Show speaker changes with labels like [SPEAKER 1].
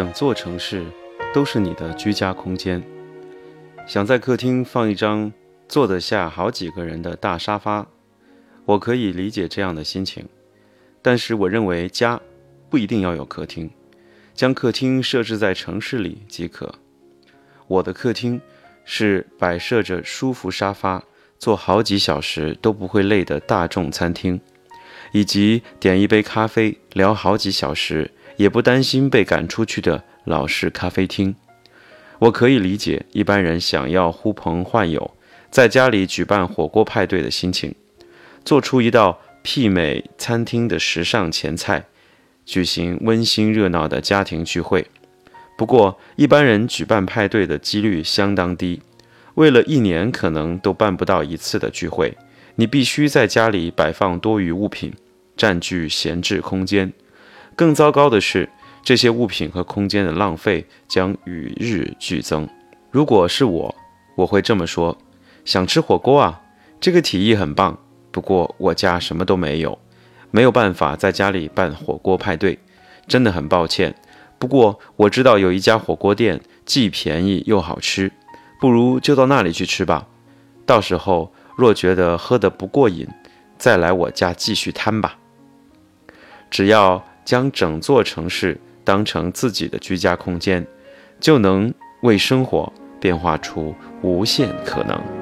[SPEAKER 1] 整座城市都是你的居家空间。想在客厅放一张坐得下好几个人的大沙发，我可以理解这样的心情。但是我认为家不一定要有客厅，将客厅设置在城市里即可。我的客厅是摆设着舒服沙发，坐好几小时都不会累的大众餐厅，以及点一杯咖啡聊好几小时也不担心被赶出去的老式咖啡厅。我可以理解一般人想要呼朋唤友，在家里举办火锅派对的心情，做出一道。媲美餐厅的时尚前菜，举行温馨热闹的家庭聚会。不过，一般人举办派对的几率相当低。为了一年可能都办不到一次的聚会，你必须在家里摆放多余物品，占据闲置空间。更糟糕的是，这些物品和空间的浪费将与日俱增。如果是我，我会这么说：想吃火锅啊，这个提议很棒。不过我家什么都没有，没有办法在家里办火锅派对，真的很抱歉。不过我知道有一家火锅店既便宜又好吃，不如就到那里去吃吧。到时候若觉得喝得不过瘾，再来我家继续摊吧。只要将整座城市当成自己的居家空间，就能为生活变化出无限可能。